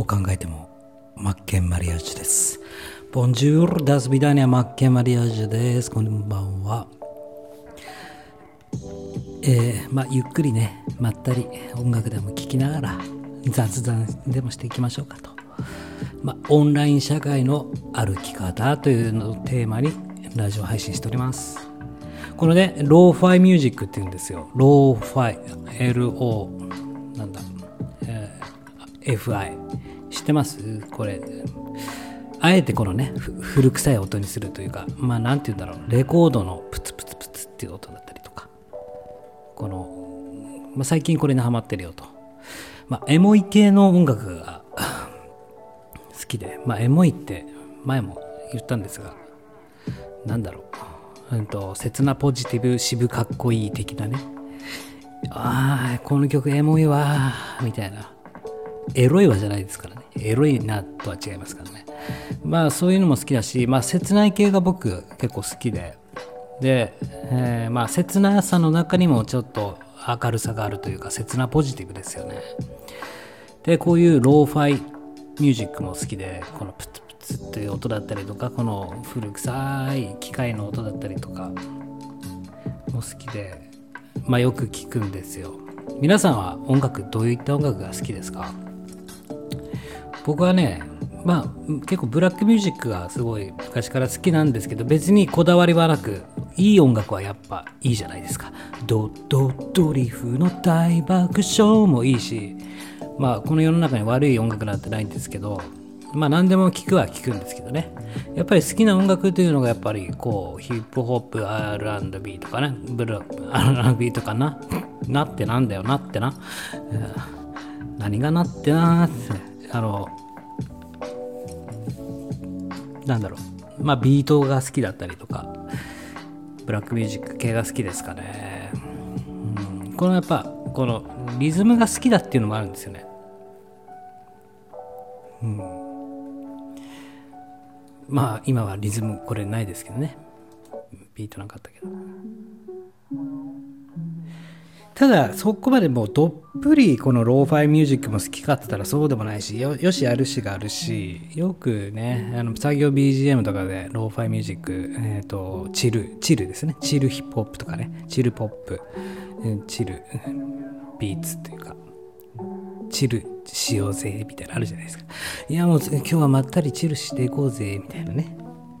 どう考えてもマッケンマリアージュです。ボンジュール、ダスビダニア、マッケンマリアージュです。こんばんは。えー、まあ、ゆっくりね、まったり音楽でも聴きながら雑談でもしていきましょうかと。まあ、オンライン社会の歩き方というのをテーマにラジオ配信しております。このね、ローファイミュージックって言うんですよ。ローファイ、LO、なんだ、えー FI。知ってます？これ。あえてこのね、古臭い音にするというか、まあなんて言うんだろう、レコードのプツプツプツっていう音だったりとか、この、まあ、最近これにハマってるよと。まあ、エモい系の音楽が 好きで、まあ、エモいって前も言ったんですが、なんだろう、うんと、切なポジティブ、渋かっこいい的なね、ああ、この曲エモいわ、みたいな。エロいわじゃないですからね。エロいなとは違いますからね。まあそういうのも好きだし、まあ切ない系が僕結構好きで、で、えーまあ切なさの中にもちょっと明るさがあるというか、切なポジティブですよね。で、こういうローファイミュージックも好きで、このプツプツっていう音だったりとか、この古臭い機械の音だったりとかも好きで、まあよく聞くんですよ。皆さんは音楽、どういった音楽が好きですか？僕はね、まあ結構ブラックミュージックがすごい昔から好きなんですけど別にこだわりはなくいい音楽はやっぱいいじゃないですか。ドドドリフの大爆笑もいいしまあこの世の中に悪い音楽なんてないんですけどまあ何でも聞くは聞くんですけどね。やっぱり好きな音楽というのがやっぱりこうヒップホップ R&B とかねブル R&B とかななってなんだよなってな、何がなってなって。あのなんだろう。まあビートが好きだったりとかブラックミュージック系が好きですかね、うん、このやっぱこのリズムが好きだっていうのもあるんですよね。うん。まあ今はリズムこれないですけどね。ビートなかったけど。ただそこまでもうどっぷりこのローファイミュージックも好きかって言ったらそうでもないしよしあるしがあるしよくねあの作業 BGM とかでローファイミュージック、えー、とチルチルですね。チルヒップホップとかね。チルポップ。チルビーツっていうか。チルしようぜみたいなのあるじゃないですか。いやもう今日はまったりチルしていこうぜみたいなね。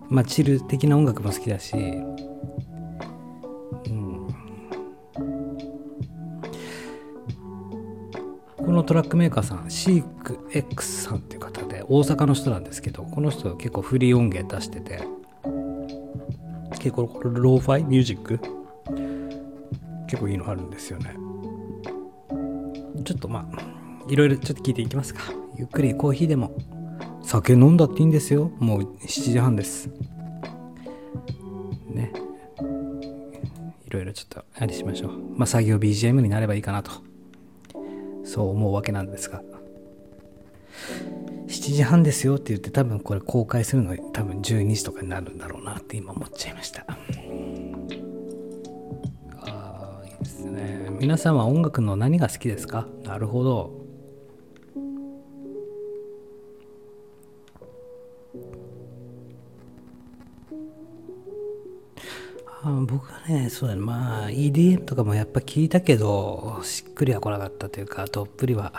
まあチル的な音楽も好きだし。のトラックメーカーさん、シーク X さんっていう方で、大阪の人なんですけど、この人結構フリー音源出してて、結構ローファイ？ミュージック？結構いいのあるんですよね。ちょっとまあ、いろいろちょっと聞いていきますか。ゆっくりコーヒーでも、酒飲んだっていいんですよ。もう7時半です。ね。いろいろちょっとあれしましょう。まあ、作業 BGM になればいいかなと。そう思うわけなんですが。7時半ですよって言って多分これ公開するの多分12時とかになるんだろうなって今思っちゃいました。ああいいですね。皆さんは音楽の何が好きですか？なるほど。僕はね、そうだね、まあ、EDM とかもやっぱ聞いたけど、しっくりは来なかったというか、どっぷりは、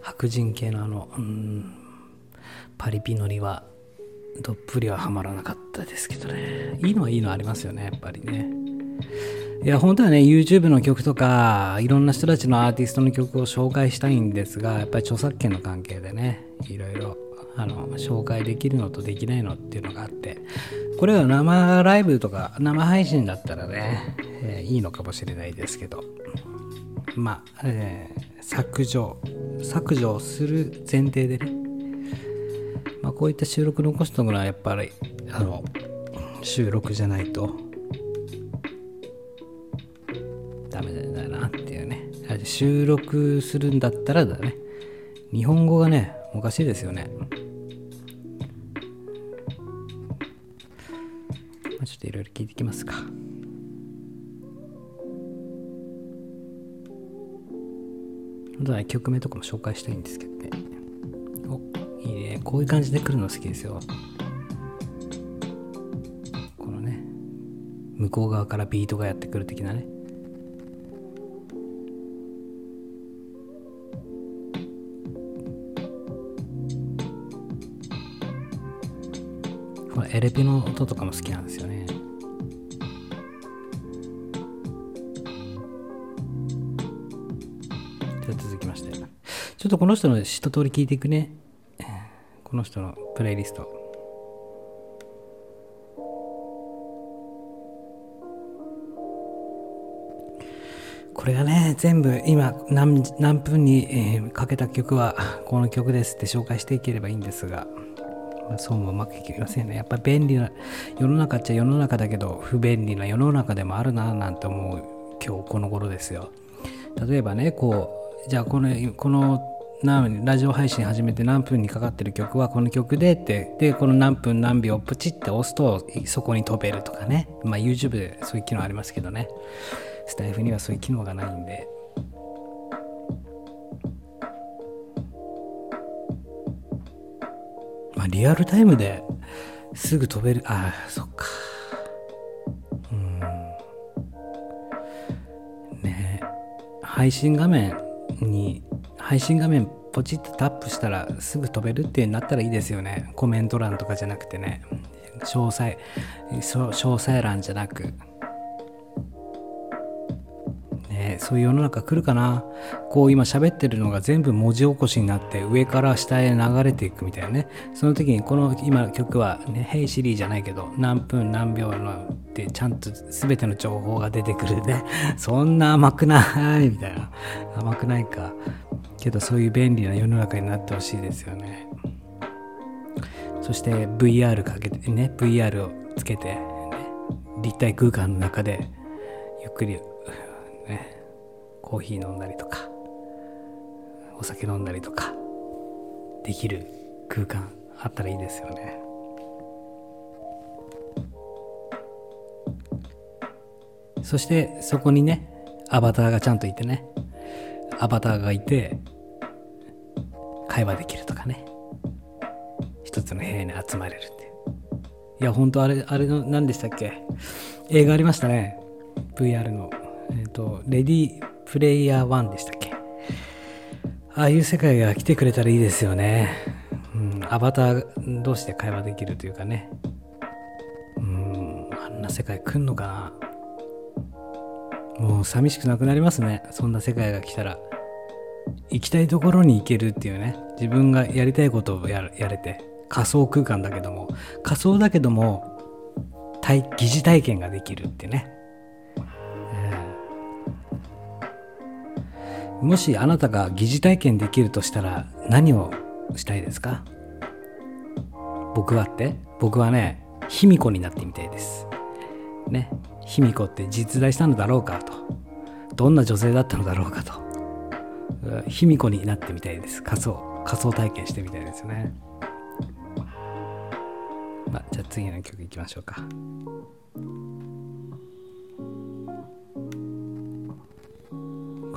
白人系のあの、うん、パリピノリは、どっぷりはハマらなかったですけどね。いいのはいいのありますよね、やっぱりね。いや、本当はね、YouTube の曲とか、いろんな人たちのアーティストの曲を紹介したいんですが、やっぱり著作権の関係でね、いろいろ、あの、紹介できるのとできないのっていうのがあって、これは生ライブとか生配信だったらね、えーいいのかもしれないですけど、まあ、えー削除、削除する前提でね、まあ、こういった収録残しておくのはやっぱり、あの、収録じゃないと、ダメだなっていうね。収録するんだったらだね、日本語がね、おかしいですよね。あ、ちょっといろいろ聞いていきますか。あとは曲名とかも紹介したいんですけどね。おいいねこういう感じで来るの好きですよこのね向こう側からビートがやってくる的なねエレピの音とかも好きなんですよね。じゃ続きまして。ちょっとこの人の一通り聞いていくね。この人のプレイリスト。これがね全部今何分に、かけた曲はこの曲ですって紹介していければいいんですが、そうもうまくいきませんね。やっぱ便利な世の中っちゃ世の中だけど不便利な世の中でもあるななんて思う今日この頃ですよ。例えばねこうじゃあこのこのラジオ配信始めて何分にかかってる曲はこの曲でってでこの何分何秒プチって押すとそこに飛べるとかね。まあ YouTube でそういう機能ありますけどね。スタイフにはそういう機能がないんで。まあリアルタイムですぐ飛べる。ああそっか。うん。ね。配信画面に配信画面ポチッとタップしたらすぐ飛べるってなったらいいですよね。コメント欄とかじゃなくてね。詳細詳細欄じゃなく。ねそういう世の中来るかな。こう今喋ってるのが全部文字起こしになって上から下へ流れていくみたいなね。その時にこの今の曲はね「Hey Siri」じゃないけど何分何秒のってちゃんと全ての情報が出てくるね。そんな甘くないみたいな。甘くないか。けどそういう便利な世の中になってほしいですよね。そして VR かけてね VR をつけて、立体空間の中でゆっくりね。コーヒー飲んだりとかお酒飲んだりとかできる空間あったらいいですよね。そしてそこにねアバターがちゃんといてねアバターがいて会話できるとかね一つの部屋に集まれるっていや本当あれあれの何でしたっけ？映画ありましたね。VR の。えっ、とレディープレイヤー1でしたっけ？ああいう世界が来てくれたらいいですよね、うん、アバター同士で会話できるというかね。うんあんな世界来んのかな？もう寂しくなくなりますね。そんな世界が来たら。行きたいところに行けるっていうね。自分がやりたいことをややれて。仮想空間だけども。仮想だけども疑似体験ができるってね、もしあなたが疑似体験できるとしたら何をしたいですか？僕はって？僕はね卑弥呼になってみたいです。ね卑弥呼って実在したのだろうかと。どんな女性だったのだろうかと。卑弥呼になってみたいです。仮想仮想体験してみたいですね。まあじゃあ次の曲いきましょうか。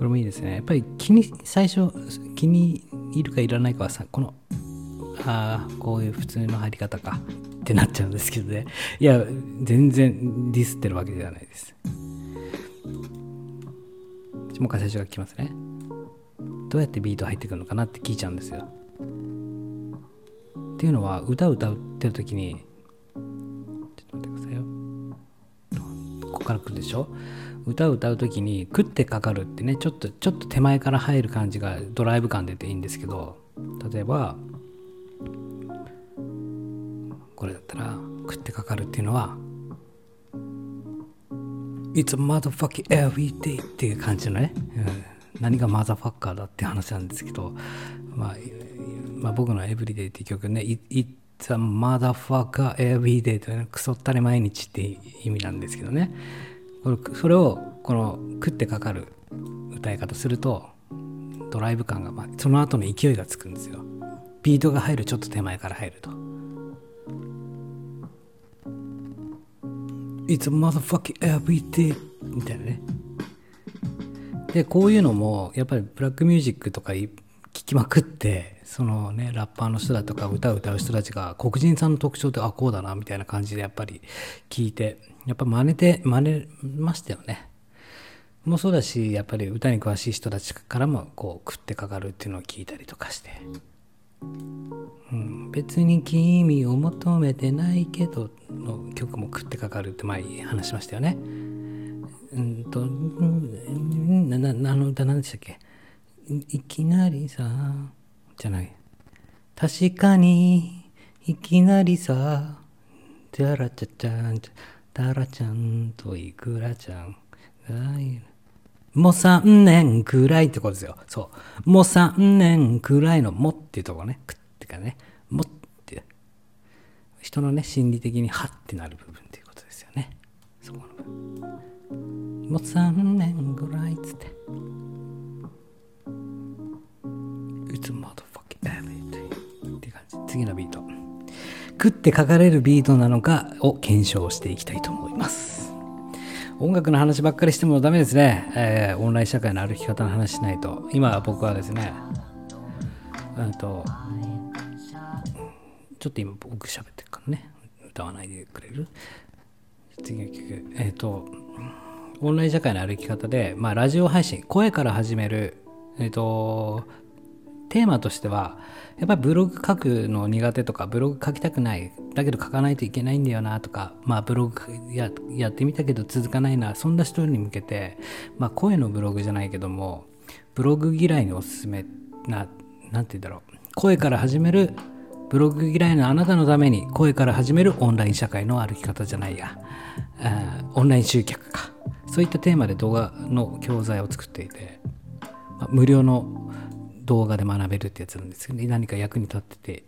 れもいいですね。やっぱり気に最初気に入るかいらないかはさこのああこういう普通の入り方かってなっちゃうんですけどね。いや全然ディスってるわけではないです。もう一回最初から聞きますね。どうやってビート入ってくるのかなって聞いちゃうんですよ。っていうのは歌を歌ってる時にちょっと待ってくださいよ。ここから来るでしょ。歌を歌う時に食ってかかるってねちょっとちょっと手前から入る感じがドライブ感出ていいんですけど例えばこれだったら食ってかかるっていうのは It's a motherfucking everyday っていう感じのね、うん何がマザファッカーだって話なんですけど、まあ、まあ、僕のエブリデイっていう曲ね、It's a motherfucker everyday というね、クソったれ毎日って意味なんですけどね。それをこの食ってかかる歌い方すると、ドライブ感が、まあ、その後の勢いがつくんですよ。ビートが入るちょっと手前から入ると。It's a motherfucking everyday みたいなね。でこういうのもやっぱりブラックミュージックとか聞聞きまくってそのねラッパーの人だとか歌を歌う人たちが黒人さんの特徴ってあこうだなみたいな感じでやっぱり聞いてやっぱ真似て真似ましたよね。もそうだしやっぱり歌に詳しい人たちからもこう食ってかかるっていうのを聞いたりとかして、うん、別に君を求めてないけどの曲も食ってかかるって前に話しましたよね。うんと、な、な、あの歌何でしたっけ？いきなりさ、じゃない。確かに、いきなりさ、じゃらちゃちゃん、たらちゃんといくらちゃんがいる。もう3年くらいってことですよ。そう。もう3年くらいのもっていうところね。くってかね。もって。人のね、心理的にはってなる部分っていうことですよね。そこの部分。もう3年くらいっつって。It's motherfucking everything って感じ。次のビート。食って書かれるビートなのかを検証していきたいと思います。音楽の話ばっかりしてもダメですね。えー、オンライン社会の歩き方の話しないと。今僕はですね、うんと、ちょっと今僕喋ってるからね。歌わないでくれる？次の曲。えっ、ー、と、オンライン社会の歩き方で、まあ、ラジオ配信、声から始める、えっ、ー、と、テーマとしてはやっぱりブログ書くの苦手とかブログ書きたくないだけど書かないといけないんだよなとかまあブログややってみたけど続かないなそんな人に向けてまあ声のブログじゃないけどもブログ嫌いにおすすめな何て言うんだろう声から始めるブログ嫌いのあなたのために声から始めるオンライン社会の歩き方じゃないやオンライン集客か。そういったテーマで動画の教材を作っていて、まあ、無料の動画で学べるってやつなんですけど、ね、何か役に立ってて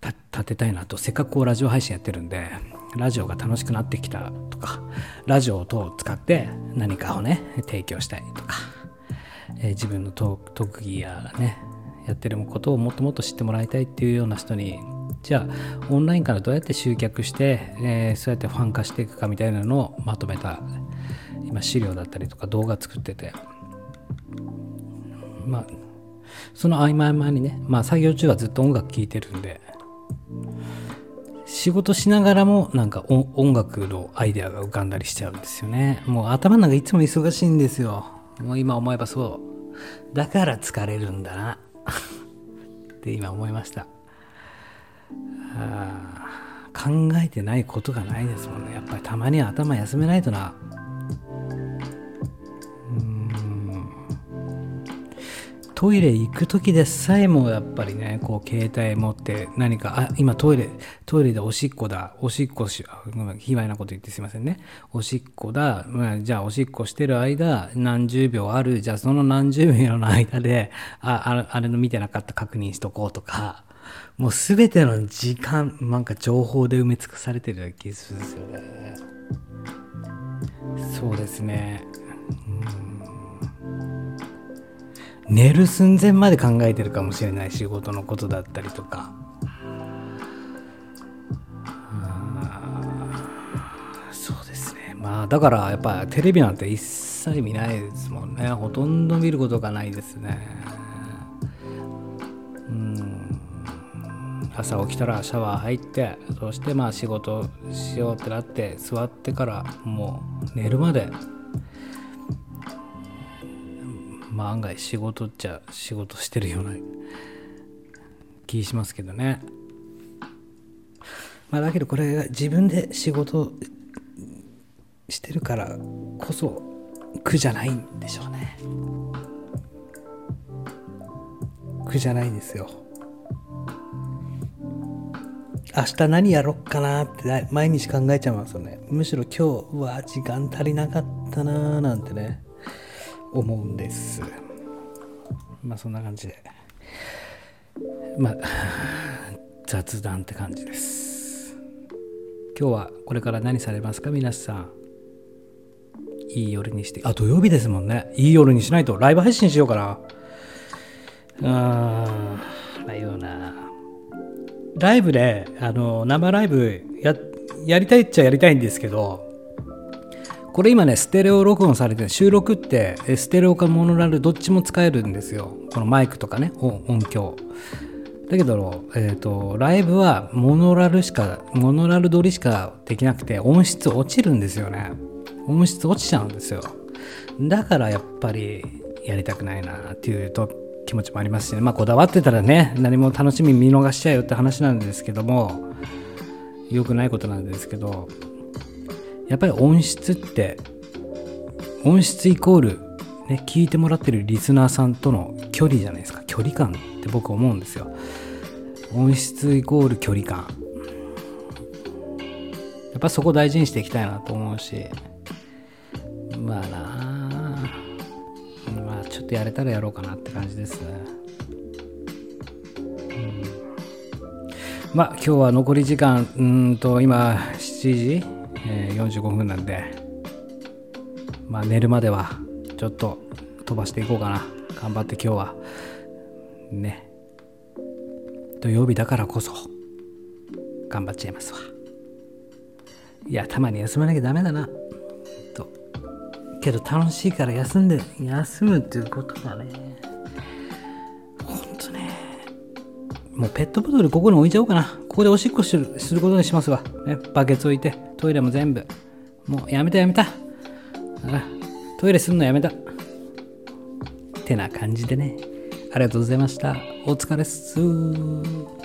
立てたいなと。せっかくこうラジオ配信やってるんでラジオが楽しくなってきたとかラジオ等を使って何かをね提供したいとか、えー、自分の特技やねやってることをもっともっと知ってもらいたいっていうような人にじゃあオンラインからどうやって集客して、えー、そうやってファン化していくかみたいなのをまとめた今資料だったりとか動画作ってて。まあその合間合間にね、まあ作業中はずっと音楽聴いてるんで、仕事しながらもなんか音楽のアイデアが浮かんだりしちゃうんですよね。もう頭の中いつも忙しいんですよ。もう今思えばそう。だから疲れるんだな。って今思いました。考えてないことがないですもんね。やっぱりたまには頭休めないとな。トイレ行く時でさえもやっぱりねこう携帯持って何かあ今トイレトイレでおしっこだ。おしっこし卑猥なこと言ってすいませんね。おしっこだ、まあ、じゃあおしっこしてる間何十秒ある。じゃあその何十秒の間でああれの見てなかった確認しとこうとか。もう全ての時間なんか情報で埋め尽くされてるような気するんですよね。そうですね。うん。寝る寸前まで考えてるかもしれない仕事のことだったりとか。そうですね。まあだからやっぱテレビなんて一切見ないですもんね。ほとんど見ることがないですね。うん。朝起きたらシャワー入ってそしてまあ仕事しようってなって座ってからもう寝るまでまあ案外仕事っちゃ仕事してるような気しますけどね。まあだけどこれが自分で仕事してるからこそ苦じゃないんでしょうね。苦じゃないですよ。明日何やろっかなって毎日考えちゃいますよね。むしろ今日は時間足りなかったなーなんてね。思うんです。まあそんな感じで。まあ 雑談って感じです。今日はこれから何されますか？皆さん。いい夜にして。あ土曜日ですもんね。いい夜にしないと。ライブ配信しようかな。うーんまあいいよな。ライブであの生ライブややりたいっちゃやりたいんですけどこれ今ねステレオ録音されて収録ってステレオかモノラルどっちも使えるんですよ。このマイクとかね音響。だけど、えーと、ライブはモノラルしかモノラル撮りしかできなくて音質落ちるんですよね。音質落ちちゃうんですよ。だからやっぱりやりたくないなっていうと気持ちもありますし、ね、まあこだわってたらね何も楽しみ見逃しちゃうよって話なんですけども良くないことなんですけどやっぱり音質って音質イコールね聞いてもらってるリスナーさんとの距離じゃないですか。距離感って僕思うんですよ。音質イコール距離感。やっぱそこ大事にしていきたいなと思うし。まあなあ。まあちょっとやれたらやろうかなって感じですね、うん、まあ今日は残り時間うんと今7時、えー、45分なんでまあ寝るまではちょっと飛ばしていこうかな。頑張って今日はね。土曜日だからこそ頑張っちゃいますわ。いやたまに休まなきゃダメだな。と。けど楽しいから休んで休むっていうことがねほんとねもうペットボトルここに置いちゃおうかな。ここでおしっこするすることにしますわ、ね、バケツ置いて。トイレも全部。もうやめたやめた。トイレすんのやめた。ってな感じでね。ありがとうございました。お疲れっす。